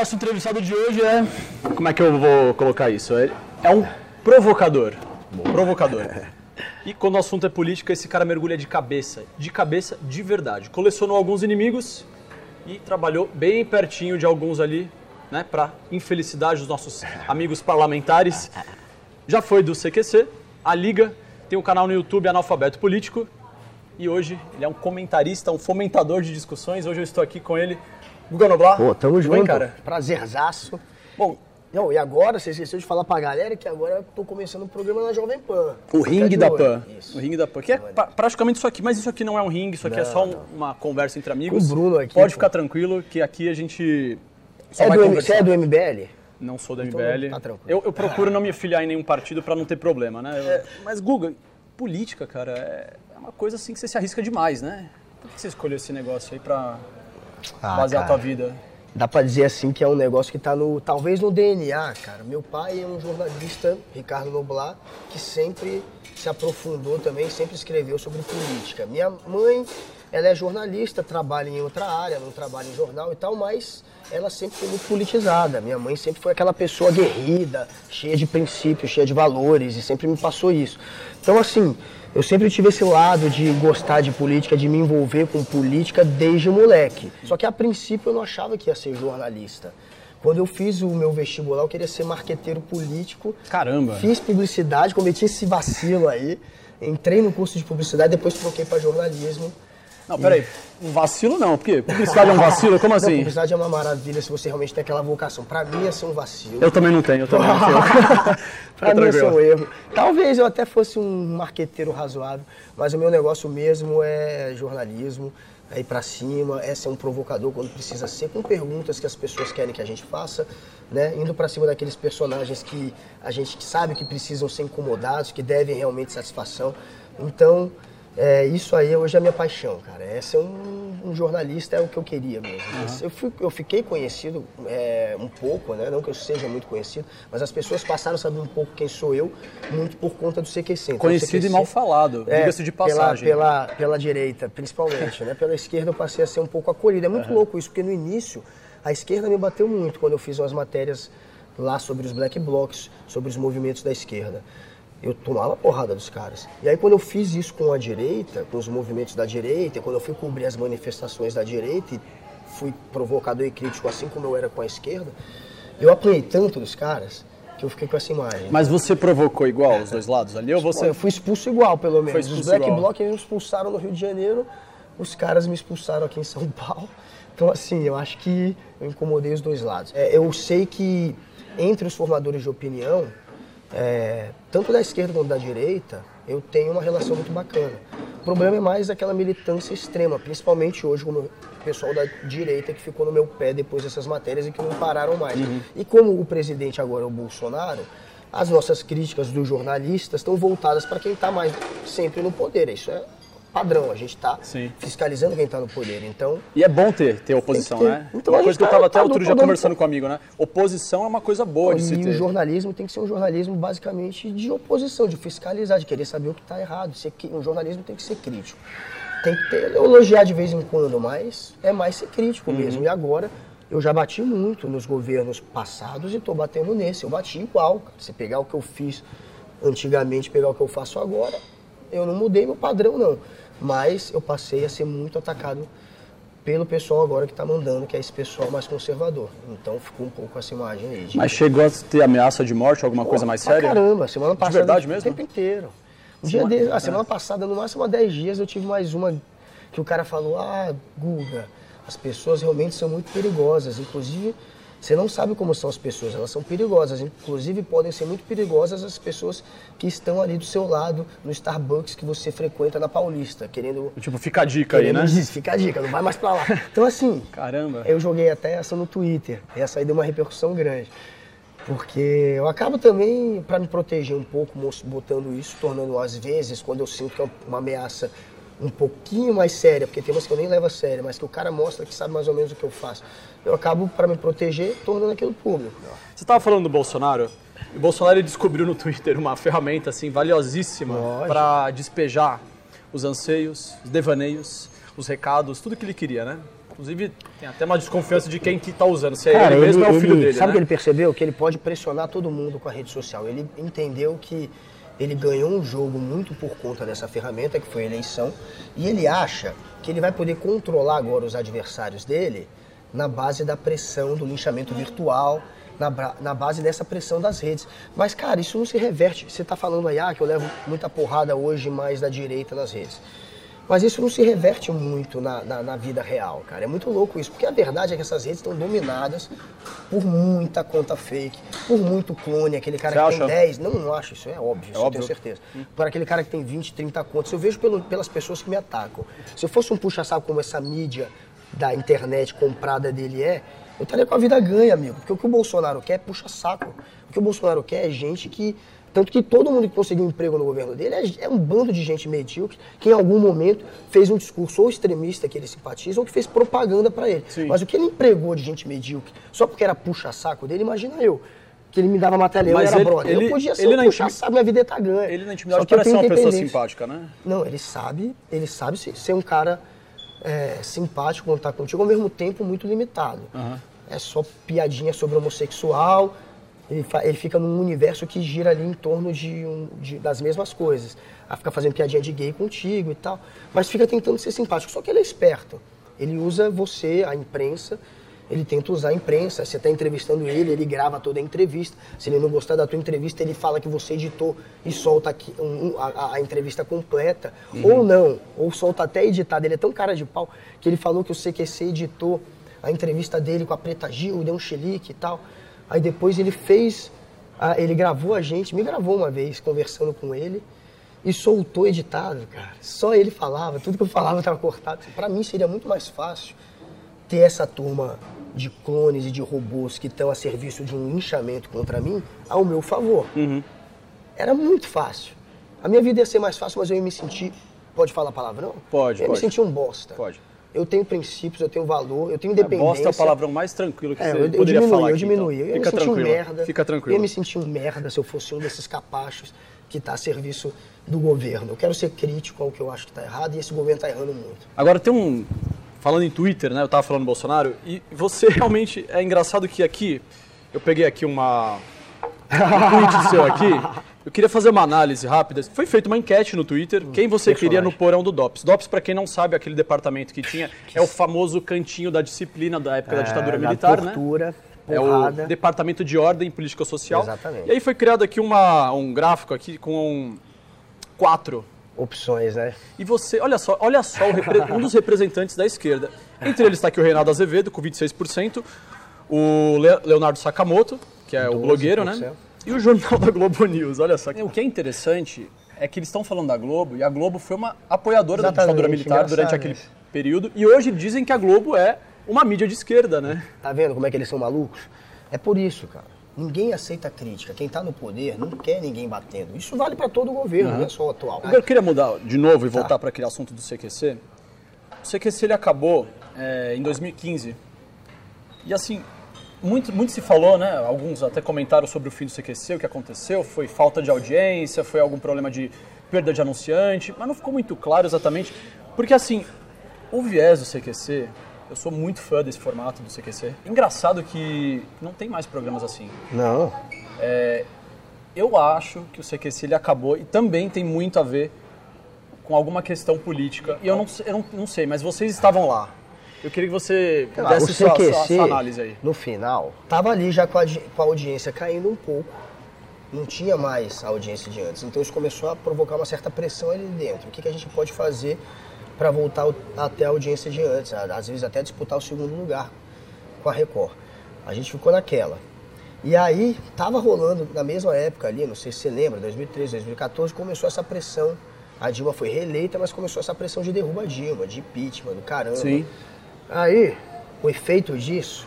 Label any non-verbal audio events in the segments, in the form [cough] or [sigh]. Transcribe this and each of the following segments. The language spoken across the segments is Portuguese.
Nosso entrevistado de hoje é. Como é que eu vou colocar isso? É, é um provocador. Provocador. [laughs] E quando o assunto é política, esse cara mergulha de cabeça. De cabeça de verdade. Colecionou alguns inimigos e trabalhou bem pertinho de alguns ali, né? Pra infelicidade dos nossos [laughs] amigos parlamentares. Já foi do CQC, a Liga, tem um canal no YouTube Analfabeto Político. E hoje ele é um comentarista, um fomentador de discussões. Hoje eu estou aqui com ele, Guga Noblar. Pô, tamo Tudo junto. bem, cara? Prazerzaço. Bom, Não, e agora, você esqueceu de falar pra galera que agora eu tô começando um programa na Jovem Pan. O de da. Pan. Isso. O ringue da Pan. Que é pra- praticamente isso aqui, mas isso aqui não é um ringue, isso aqui é Não, só um- uma conversa entre amigos. Com o Bruno aqui, Pode pô. ficar tranquilo que aqui a gente só É vai do, conversar. você é do MBL? Não sou do Então, MBL. tá tranquilo. eu, eu procuro não me afiliar em nenhum partido pra não ter problema, né? Eu- Mas, Guga, política, cara, é é uma coisa assim que você se arrisca demais, né? Por que você escolheu esse negócio aí pra Ah, basear a tua cara. vida? Dá pra dizer assim que é um negócio que tá no, talvez no DNA, cara. Meu pai é um jornalista, Ricardo Noblar, que sempre se aprofundou também, sempre escreveu sobre política. Minha mãe, ela é jornalista, trabalha em outra área, não trabalha em jornal e tal, mas ela sempre foi muito politizada. Minha mãe sempre foi aquela pessoa aguerrida, cheia de princípios, cheia de valores e sempre me passou isso. Então, assim, eu sempre tive esse lado de gostar de política, de me envolver com política desde moleque. Só que a princípio eu não achava que ia ser jornalista. Quando eu fiz o meu vestibular, eu queria ser marqueteiro político. Caramba. Fiz publicidade, cometi esse vacilo aí. Entrei no curso de publicidade, depois troquei para jornalismo. Não, peraí. Um vacilo não, por quê? Publicidade é um vacilo? Como Não, assim? publicidade é uma maravilha se você realmente tem aquela vocação. Para mim ia ser um vacilo. Eu também não tenho, eu também não tenho. [laughs] pra mim esse é tranquilo. um erro. Talvez eu até fosse um marqueteiro razoável, mas o meu negócio mesmo é jornalismo, é ir pra cima, é ser um provocador quando precisa ser, com perguntas que as pessoas querem que a gente faça, né? Indo pra cima daqueles personagens que a gente sabe que precisam ser incomodados, que devem realmente satisfação. Então, é, isso aí hoje é a minha paixão, cara. É ser um, um jornalista é o que eu queria mesmo. Eu, fui- eu fiquei conhecido é, um pouco, né? Não que eu seja muito conhecido, mas as pessoas passaram a saber um pouco quem sou eu, muito por conta do CQC. Então, Conhecido e CQC mal falado, é, diga-se de pela- passagem. Pela, pela, direita, principalmente, né? Pela esquerda eu passei a ser um pouco acolhido. É muito louco isso, porque no início a esquerda me bateu muito quando eu fiz umas matérias lá sobre os black blocs, sobre os movimentos da esquerda. Eu tomava porrada dos caras. E aí quando eu fiz isso com a direita, com os movimentos da direita, quando eu fui cobrir as manifestações da direita e fui provocador e crítico assim como eu era com a esquerda, eu apanhei tanto dos caras que eu fiquei com essa imagem. Mas você provocou igual os dois lados ali? Ou você. Eu fui expulso igual, pelo menos. Os Black igual. Bloc me expulsaram no Rio de Janeiro, os caras me expulsaram aqui em São [laughs] Paulo. Então, assim, eu acho que eu incomodei os dois lados. É, eu sei que entre os formadores de opinião, é, tanto da esquerda quanto da direita, eu tenho uma relação muito bacana. O problema é mais aquela militância extrema, principalmente hoje com o pessoal da direita que ficou no meu pé depois dessas matérias e que não pararam mais. E como o presidente agora é o Bolsonaro, as nossas críticas dos jornalistas estão voltadas para quem está mais sempre no poder. Isso é padrão, a gente está fiscalizando quem está no poder. Então, E é bom ter, ter oposição, ter. né? Então, uma coisa que eu tá- tava até tá outro dia tá conversando com um amigo, né? Oposição é uma coisa boa de se e o ter. jornalismo tem que ser um jornalismo basicamente de oposição, de fiscalizar, de querer saber o que está errado. Um jornalismo tem que ser crítico. Tem que ter, elogiar de vez em quando, mas é mais ser crítico mesmo. E agora, eu já bati muito nos governos passados e estou batendo nesse. Eu bati igual. Cara. Se pegar o que eu fiz antigamente, pegar o que eu faço agora, eu não mudei meu padrão, não. Mas eu passei a ser muito atacado pelo pessoal agora que está mandando, que é esse pessoal mais conservador. Então ficou um pouco essa imagem aí. de- Mas chegou a ter ameaça de morte, alguma coisa mais séria? Caramba, semana passada. verdade mesmo? O tempo inteiro. Um dia desse, a semana passada, no máximo há 10 dias, eu tive mais uma que o cara falou: Ah, Guga, as pessoas realmente são muito perigosas. Inclusive, você não sabe como são as pessoas, elas são perigosas. Inclusive, podem ser muito perigosas as pessoas que estão ali do seu lado, no Starbucks que você frequenta na Paulista, querendo. Tipo, fica a dica aí, né? dizer, Fica a dica, não vai mais pra lá. Então, assim, Caramba. eu joguei até essa no Twitter. E essa aí deu uma repercussão grande. Porque eu acabo também, para me proteger um pouco, botando isso, tornando às vezes, quando eu sinto que é uma ameaça um pouquinho mais séria, porque tem umas que eu nem levo a sério, mas que o cara mostra que sabe mais ou menos o que eu faço. Eu acabo, para me proteger, tornando aquilo público. Você estava falando do Bolsonaro. E o Bolsonaro ele descobriu no Twitter uma ferramenta assim valiosíssima para despejar os anseios, os devaneios, os recados, tudo que ele queria, né? Inclusive, tem até uma desconfiança de quem que tá usando. Se é Cara, ele mesmo ou é o filho dele, Sabe o né? que ele percebeu? Que ele pode pressionar todo mundo com a rede social. Ele entendeu que ele ganhou um jogo muito por conta dessa ferramenta, que foi a eleição, e ele acha que ele vai poder controlar agora os adversários dele na base da pressão do linchamento virtual, na, na base dessa pressão das redes. Mas, cara, isso não se reverte. Você está falando aí, ah, que eu levo muita porrada hoje mais da direita nas redes. Mas isso não se reverte muito na, na, na, vida real, cara. É muito louco isso, porque a verdade é que essas redes estão dominadas por muita conta fake, por muito clone, aquele cara Você que acha? tem 10. Não, não acho, isso é óbvio, é isso óbvio. eu tenho certeza. Hum. Por aquele cara que tem 20, 30 contas. Eu vejo pelo, pelas pessoas que me atacam. Se eu fosse um puxa-saco como essa mídia da internet comprada dele é, eu estaria com a vida ganha, amigo. Porque o que o Bolsonaro quer é puxa-saco. O que o Bolsonaro quer é gente que tanto que todo mundo que conseguiu emprego no governo dele é, é, um bando de gente medíocre que em algum momento fez um discurso ou extremista que ele simpatiza ou que fez propaganda para ele. Sim. Mas o que ele empregou de gente medíocre só porque era puxa-saco dele, imagina eu. Que ele me dava matéria, eu era ele, brother. Ele, eu podia ser ele um puxa-saco, minha vida tá ganha. Ele na intimidade parece uma pessoa simpática, né? Não, ele sabe, ele sabe ser um cara é, simpático quando tá contigo, ao mesmo tempo muito limitado. Uhum. É só piadinha sobre homossexual, ele, ele fica num universo que gira ali em torno de, um, de, das mesmas coisas. Ela fica fazendo piadinha de gay contigo e tal, mas fica tentando ser simpático. Só que ele é esperto. Ele usa você, a imprensa, ele tenta usar a imprensa. Você está entrevistando ele, ele grava toda a entrevista. Se ele não gostar da tua entrevista, ele fala que você editou e solta aqui, um, a, a, entrevista completa. Uhum. Ou não, ou solta até editada. Ele é tão cara de pau que ele falou que o CQC editou a entrevista dele com a Preta Gil, deu um xelique e tal. Aí depois ele fez, ele gravou a gente, me gravou uma vez conversando com ele e soltou editado, cara. Só ele falava, tudo que eu falava estava cortado. Para mim seria muito mais fácil ter essa turma de clones e de robôs que estão a serviço de um linchamento contra mim ao meu favor. Uhum. Era muito fácil. A minha vida ia ser mais fácil, mas eu ia me sentir. Pode falar palavrão? Pode, eu ia pode. me sentir um bosta. Pode eu tenho princípios, eu tenho valor, eu tenho independência. Bosta é o palavrão mais tranquilo que é, você eu, eu poderia diminui, falar Eu diminui, então. eu Fica me senti tranquilo. um merda. Fica tranquilo. Eu ia me sentir um merda se eu fosse um desses capachos que está a serviço do governo. Eu quero ser crítico ao que eu acho que está errado e esse governo está errando muito. Agora tem um... Falando em Twitter, né? Eu estava falando do Bolsonaro e você [laughs] realmente... É engraçado que aqui... Eu peguei aqui uma... Um tweet seu aqui eu queria fazer uma análise rápida. Foi feita uma enquete no Twitter. Hum, quem você queria no porão do DOPS? DOPS, para quem não sabe, aquele departamento que tinha, é o famoso cantinho da disciplina da época é, da ditadura militar, né? tortura, né? É o Departamento de Ordem Política Social. Exatamente. E aí foi criado aqui uma, um gráfico aqui com quatro opções, né? E você, olha só, olha só um dos representantes da esquerda. Entre eles está aqui o Reinaldo Azevedo com 26%, o Leonardo Sakamoto, que é 12%. o blogueiro, né? E o jornal da Globo News, olha só. O que é interessante é que eles estão falando da Globo e a Globo foi uma apoiadora Exatamente, da ditadura militar durante aquele isso. período. E hoje dizem que a Globo é uma mídia de esquerda, né? Tá vendo como é que eles são malucos? É por isso, cara. Ninguém aceita crítica. Quem está no poder não quer ninguém batendo. Isso vale para todo o governo, uhum. não é só o atual. Eu queria mudar de novo e tá. voltar tá. para aquele assunto do CQC. O CQC ele acabou é, em 2015. E assim, muito, muito se falou, né? Alguns até comentaram sobre o fim do CQC, o que aconteceu, foi falta de audiência, foi algum problema de perda de anunciante, mas não ficou muito claro exatamente, porque assim, o viés do CQC, eu sou muito fã desse formato do CQC. Engraçado que não tem mais programas assim. Não. É, eu acho que o CQC ele acabou e também tem muito a ver com alguma questão política. E eu não, eu não, não sei, mas vocês estavam lá. Eu queria que você lá, desse sua, sua, sua, análise aí. No final, tava ali já com a, com a audiência caindo um pouco. Não tinha mais a audiência de antes. Então isso começou a provocar uma certa pressão ali dentro. O que, que a gente pode fazer para voltar até a audiência de antes? Às vezes até disputar o segundo lugar com a Record. A gente ficou naquela. E aí, tava rolando na mesma época ali, não sei se você lembra, 2013, 2014, começou essa pressão. A Dilma foi reeleita, mas começou essa pressão de derruba a Dilma, de impeachment, do caramba. Sim. Aí, o efeito disso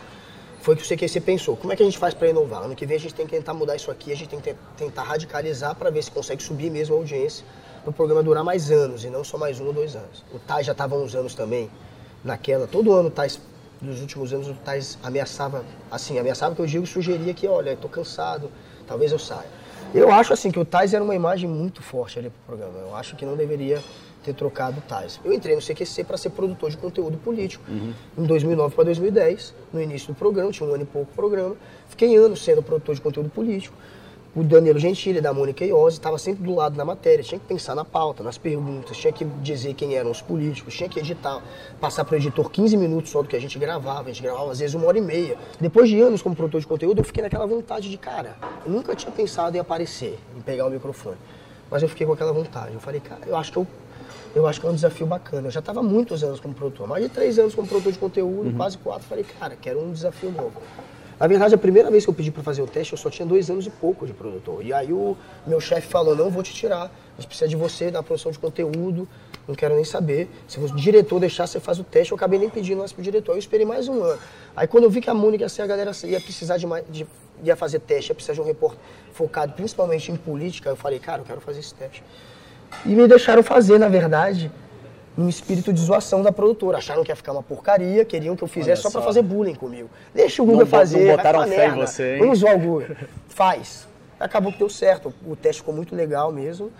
foi que o CQC pensou, como é que a gente faz para inovar? Ano que vem a gente tem que tentar mudar isso aqui, a gente tem que tentar radicalizar para ver se consegue subir mesmo a audiência, para o programa durar mais anos e não só mais um ou dois anos. O TAI já estava uns anos também naquela, todo ano o TAI nos últimos anos o Tais ameaçava, assim, ameaçava que eu digo, sugeria que, olha, estou cansado, talvez eu saia. Eu acho assim que o Tais era uma imagem muito forte ali pro programa. Eu acho que não deveria ter trocado Tais. Eu entrei no CQC para ser produtor de conteúdo político. Uhum. Em 2009 para 2010, no início do programa, tinha um ano e pouco programa. Fiquei anos sendo produtor de conteúdo político o Danilo Gentili, da Mônica Iose, estava sempre do lado da matéria, tinha que pensar na pauta, nas perguntas, tinha que dizer quem eram os políticos, tinha que editar, passar para o editor 15 minutos só do que a gente gravava, a gente gravava às vezes uma hora e meia. Depois de anos como produtor de conteúdo, eu fiquei naquela vontade de, cara, eu nunca tinha pensado em aparecer, em pegar o microfone, mas eu fiquei com aquela vontade. Eu falei, cara, eu acho que eu eu acho que é um desafio bacana. Eu já estava muitos anos como produtor, mais de três anos como produtor de conteúdo, uhum. quase quatro. Falei, cara, quero um desafio novo. Na verdade, a primeira vez que eu pedi para fazer o teste, eu só tinha dois anos e pouco de produtor. E aí o meu chefe falou, não vou te tirar, a gente precisa de você na produção de conteúdo, não quero nem saber. Se o diretor deixar, você faz o teste. Eu acabei nem pedindo mais pro diretor, eu esperei mais um ano. Aí quando eu vi que a Mônica, assim, a galera ia precisar de mais, de, ia fazer teste, ia precisar de um repórter focado principalmente em política, eu falei, cara, eu quero fazer esse teste. E me deixaram fazer, na verdade, num espírito de zoação da produtora. Acharam que ia ficar uma porcaria, queriam que eu fizesse só, só para fazer bullying comigo. Deixa o Guga fazer. Não botaram fé em você, hein? Vamos zoar o Guga. Faz. Acabou que deu certo. O teste ficou muito legal mesmo.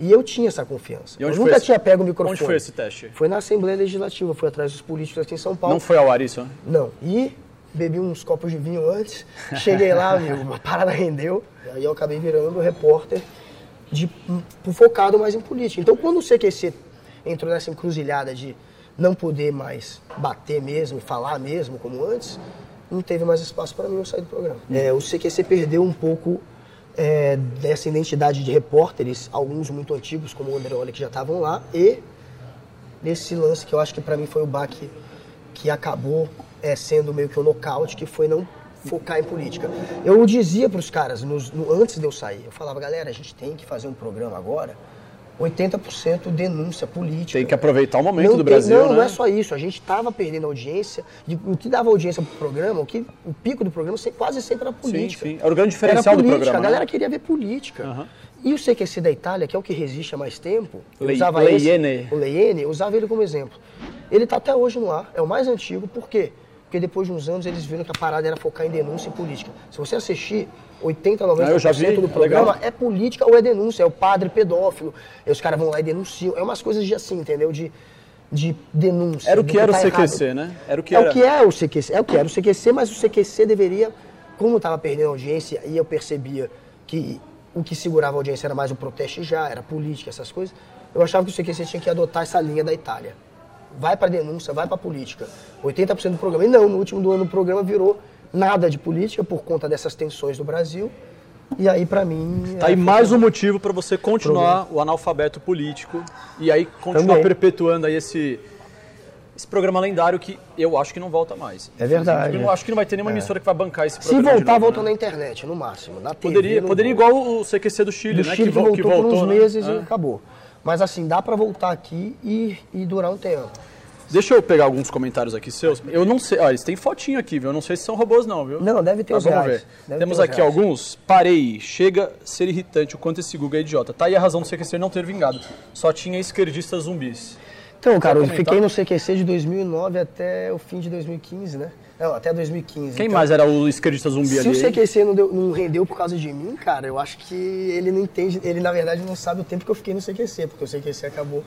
E eu tinha essa confiança. eu nunca tinha pego o microfone. Onde foi esse teste? Foi na Assembleia Legislativa, fui atrás dos políticos aqui em São Paulo. Não foi ao ar isso? Não. E bebi uns copos de vinho antes, cheguei lá, [laughs] amigo, uma parada rendeu. Aí eu acabei virando repórter de, focado mais em política. Então, quando o CQC entrou nessa encruzilhada de não poder mais bater mesmo, falar mesmo como antes, não teve mais espaço para mim eu sair do programa. É, o CQC perdeu um pouco é, dessa identidade de repórteres, alguns muito antigos, como o Andreoli, que já estavam lá, e nesse lance que eu acho que para mim foi o baque que acabou é, sendo meio que o um nocaute, que foi não focar em política. Eu dizia para os caras, nos, no, antes de eu sair, eu falava, galera, a gente tem que fazer um programa agora 80% denúncia política. Tem que aproveitar o momento não do tem, Brasil, Não, né? não é só isso. A gente estava perdendo audiência. E o que dava audiência para o programa, o, que, o pico do programa quase sempre era política. Sim, sim. Era o grande diferencial do programa. A galera né? queria ver política. Uhum. E o CQC da Itália, que é o que resiste há mais tempo, Le, usava Leiene. Esse, o Leiene, usava ele como exemplo. Ele está até hoje no ar, é o mais antigo, por quê? Porque depois de uns anos eles viram que a parada era focar em denúncia e política. Se você assistir 80, 90% ah, do programa legal. é política ou é denúncia, é o padre pedófilo. E os caras vão lá e denunciam. É umas coisas de assim, entendeu? De, de denúncia. Era o que, era tá o CQC, errado. né? Era o que é era. o que é o CQC. É o que era o CQC, mas o CQC deveria, como estava perdendo audiência e eu percebia que o que segurava a audiência era mais o protesto já, era política, essas coisas, eu achava que o CQC tinha que adotar essa linha da Itália. Vai para denúncia, vai para política. 80% do programa. E não, no último do ano o programa virou nada de política por conta dessas tensões do Brasil. E aí, para mim. Tá aí mais um motivo para você continuar o analfabeto político e aí continuar Também. perpetuando aí esse, esse programa lendário que eu acho que não volta mais. É verdade. Eu acho que não vai ter nenhuma é. emissora que vai bancar esse programa. Se voltar, volta né? na internet, no máximo. Na TV, poderia, poderia igual o CQC do Chile, do né? Chile que, voltou, que voltou uns né? meses é. e acabou. Mas assim, dá para voltar aqui e, e durar um tempo. Deixa eu pegar alguns comentários aqui seus. Eu não sei, ó, eles têm fotinho aqui, viu? Eu não sei se são robôs não, viu? Não, deve ter Mas os vamos reais. ver. Deve Temos aqui reais. alguns. Parei, chega a ser irritante o quanto esse Guga é idiota. Tá aí a razão do CQC não ter vingado. Só tinha esquerdistas zumbis. Então, cara, eu fiquei no CQC de 2009 até o fim de 2015, né? Não, até 2015. Quem então, mais era o esquerdista zumbi se ali? Se o CQC não, deu, não, rendeu por causa de mim, cara, eu acho que ele não entende, ele na verdade não sabe o tempo que eu fiquei no CQC, porque o CQC acabou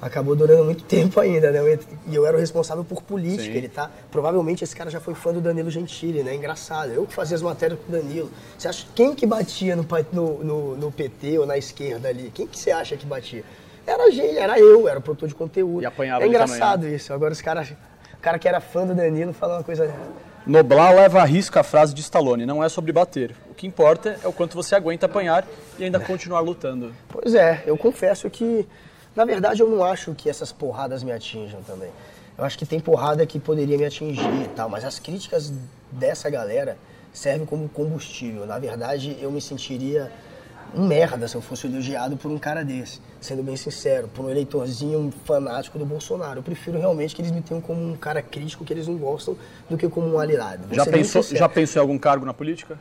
acabou durando muito [laughs] tempo ainda, né? E eu era o responsável por política, Sim. ele tá... Provavelmente esse cara já foi fã do Danilo Gentili, né? Engraçado. Eu que fazia as matérias com o Danilo. Você acha quem que batia no, no, no, no PT ou na esquerda ali? Quem que você acha que batia? Era a gente, era eu, era o produtor de conteúdo. E apanhava É engraçado também, né? isso. Agora os caras... O cara que era fã do Danilo fala uma coisa... Noblar leva a risco a frase de Stallone, não é sobre bater. O que importa é o quanto você aguenta apanhar e ainda continuar lutando. Pois é, eu confesso que na verdade, eu não acho que essas porradas me atinjam também. Eu acho que tem porrada que poderia me atingir e tal, mas as críticas dessa galera servem como combustível. Na verdade, eu me sentiria um merda se eu fosse elogiado por um cara desse, sendo bem sincero, por um eleitorzinho um fanático do Bolsonaro. Eu prefiro realmente que eles me tenham como um cara crítico que eles não gostam do que como um aliado. Vou Já pensou, já pensou em algum cargo na política?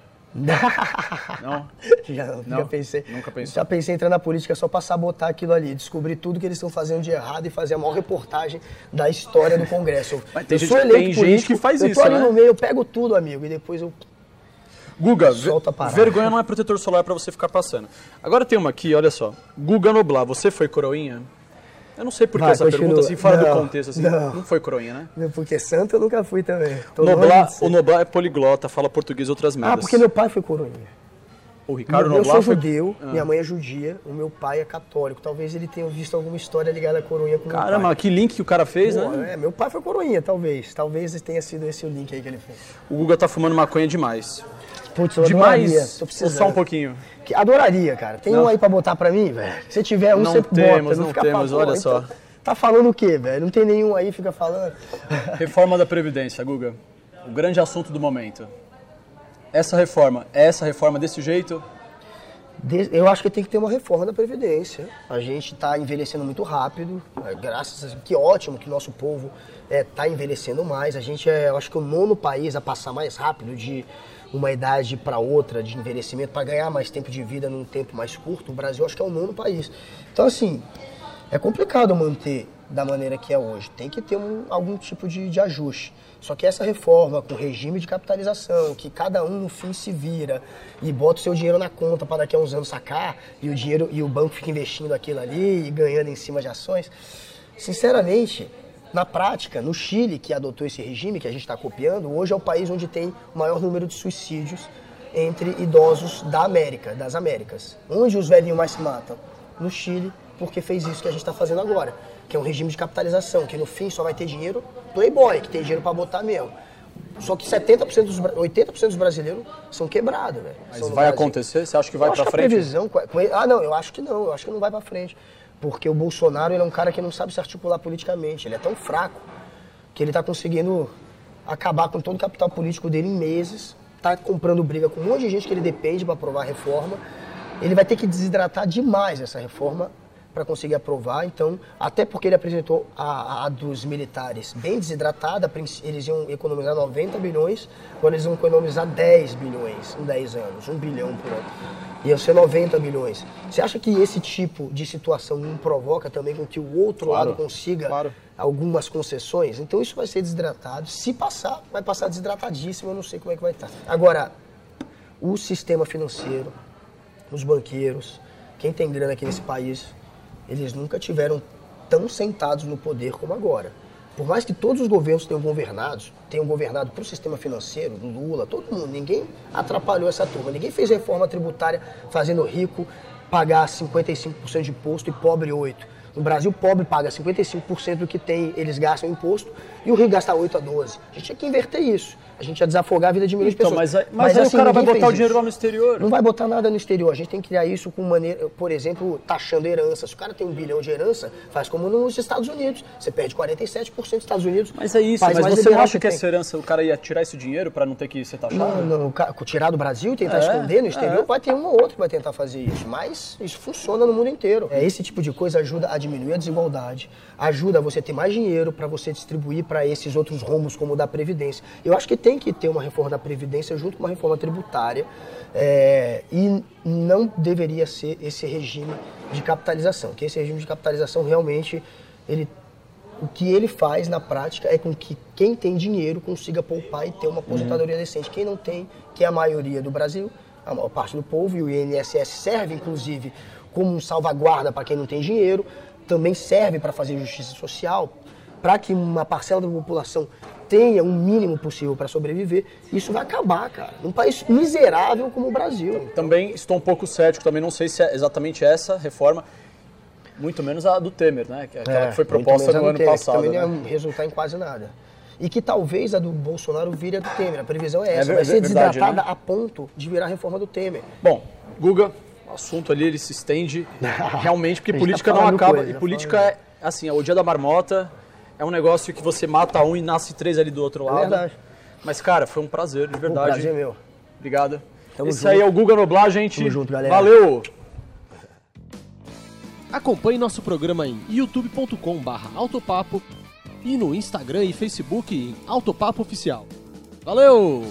Não? [laughs] Já, Não? nunca pensei. Nunca pensou. Já pensei em entrar na política só pra sabotar aquilo ali, descobrir tudo que eles estão fazendo de errado e fazer a maior reportagem da história do Congresso. Mas tem eu gente- sou eleito tem gente político, que faz eu isso, tô ali né? no meio, eu pego tudo, amigo, e depois eu... Guga, Solta parada. vergonha não é protetor solar pra você ficar passando. Agora tem uma aqui, olha só. Guga Noblar, você foi coroinha? Eu não sei por que essa continua. pergunta, assim, fora do Não, contexto, assim. não. Não foi coroinha, né? Porque santo eu nunca fui também. Noblar, o Noblar é poliglota, fala português e outras Ah, merdas. porque meu pai foi coroinha. O Ricardo eu Noblar sou foi... judeu, Ah. minha mãe é judia, o meu pai é católico. Talvez ele tenha visto alguma história ligada à coroinha com meu Caramba, pai. que link que o cara fez, Pô, né? é, meu pai foi coroinha, talvez. Talvez tenha sido esse o link aí que ele fez. O Guga tá fumando maconha demais. Putz, eu adoraria. Demais? Tô precisando. só um pouquinho? Que- Adoraria, cara. Tem Não. um aí pra botar pra mim, velho? Se tiver um, Não você temos, bota. não fica temos, olha só. Então, tá falando o quê, velho? Não tem nenhum aí, fica falando. [laughs] Reforma da Previdência, Guga. O grande assunto do momento. Essa reforma, é essa reforma desse jeito? Eu acho que tem que ter uma reforma da Previdência. A gente está envelhecendo muito rápido, é, graças a que ótimo que nosso povo está envelhecendo mais. A gente é, eu acho que o nono país a passar mais rápido de uma idade para outra de envelhecimento, para ganhar mais tempo de vida num tempo mais curto. O Brasil acho que é o nono país. Então, assim, é complicado manter da maneira que é hoje. Tem que ter um- algum tipo de, de ajuste. Só que essa reforma com regime de capitalização, que cada um no fim se vira e bota o seu dinheiro na conta para daqui a uns anos sacar e o dinheiro e o banco fica investindo aquilo ali e ganhando em cima de ações. Sinceramente, na prática, no Chile, que adotou esse regime que a gente está copiando, hoje é o país onde tem o maior número de suicídios entre idosos da América, das Américas. Onde os velhinhos mais se matam? No Chile, porque fez isso que a gente está fazendo agora, que é um regime de capitalização, que no fim só vai ter dinheiro playboy, que tem dinheiro para botar mesmo. Só que 70% dos, bra- 80% dos brasileiros são quebrados, velho. Mas vai Brasil. acontecer? Você acha que vai eu acho pra que a frente? previsão... Ah, não, eu acho que não. Eu acho que não vai pra frente. Porque o Bolsonaro ele é um cara que não sabe se articular politicamente. Ele é tão fraco que ele tá conseguindo acabar com todo o capital político dele em meses. Tá comprando briga com um monte de gente que ele depende para aprovar a reforma. Ele vai ter que desidratar demais essa reforma para conseguir aprovar. Então, até porque ele apresentou a, a dos militares bem desidratada, eles iam economizar 90 bilhões, agora eles vão economizar 10 bilhões em 10 anos, 1 bilhão por ano. Iam ser 90 bilhões. Você acha que esse tipo de situação não provoca também com que o outro Claro, lado consiga claro. algumas concessões? Então isso vai ser desidratado. Se passar, vai passar desidratadíssimo, eu não sei como é que vai estar. Agora, o sistema financeiro, os banqueiros, quem tem grana aqui nesse país, eles nunca tiveram tão sentados no poder como agora. Por mais que todos os governos tenham governado, tenham governado para o sistema financeiro, Lula, todo mundo, ninguém atrapalhou essa turma. Ninguém fez reforma tributária fazendo rico pagar 55% de imposto e pobre 8%. No Brasil, pobre paga 55% do que tem, eles gastam imposto, e o rico gasta 8 a 12. A gente tinha que inverter isso. A gente ia desafogar a vida de milhões Então, de pessoas. mas aí- mas aí o cara vai botar o dinheiro isso. lá no exterior. Não vai botar nada no exterior. A gente tem que criar isso com maneira, por exemplo, taxando herança. Se o cara tem um bilhão de herança, faz como nos Estados Unidos. Você perde 47% dos Estados Unidos. Mas é isso, mas você não acha que essa herança, o cara ia tirar esse dinheiro pra não ter que ser taxado? Não, não, tirar do Brasil e tentar É, esconder no exterior, é. vai ter um ou outro que vai tentar fazer isso. Mas isso funciona no mundo inteiro. É, esse tipo de coisa ajuda a diminuir a desigualdade, ajuda você a ter mais dinheiro para você distribuir para esses outros rumos, como o da Previdência. Eu acho que tem que ter uma reforma da Previdência junto com uma reforma tributária é, e não deveria ser esse regime de capitalização, que esse regime de capitalização realmente ele o que ele faz na prática é com que quem tem dinheiro consiga poupar e ter uma aposentadoria decente. Quem não tem, que é a maioria do Brasil, a maior parte do povo, e o INSS serve, inclusive, como um salvaguarda para quem não tem dinheiro, também serve para fazer justiça social, para que uma parcela da população tenha o mínimo possível para sobreviver. Isso vai acabar, cara. Num país miserável como o Brasil. Também estou um pouco cético, também não sei se é exatamente essa reforma, muito menos a do Temer, né? Que é aquela que foi proposta no ano Temer, que passado. também né? ia resultar em quase nada. E que talvez a do Bolsonaro vire a do Temer. A previsão é essa. ver- vai é ser verdade, desidratada né? a ponto de virar a reforma do Temer. Bom, Guga, o assunto ali ele se estende [laughs] realmente, porque gente política tá não acaba. coisa, e tá política falando. é, assim, é o dia da marmota, é um negócio que você mata um e nasce três ali do outro lado. É verdade. Mas, cara, foi um prazer, de verdade. prazer é meu. Obrigado. Tamo Esse junto. aí é o Guga Noblar, gente. Tamo junto, galera. Valeu! Acompanhe nosso programa em youtube.com/autopapo e no Instagram e Facebook em Autopapo Oficial. Valeu!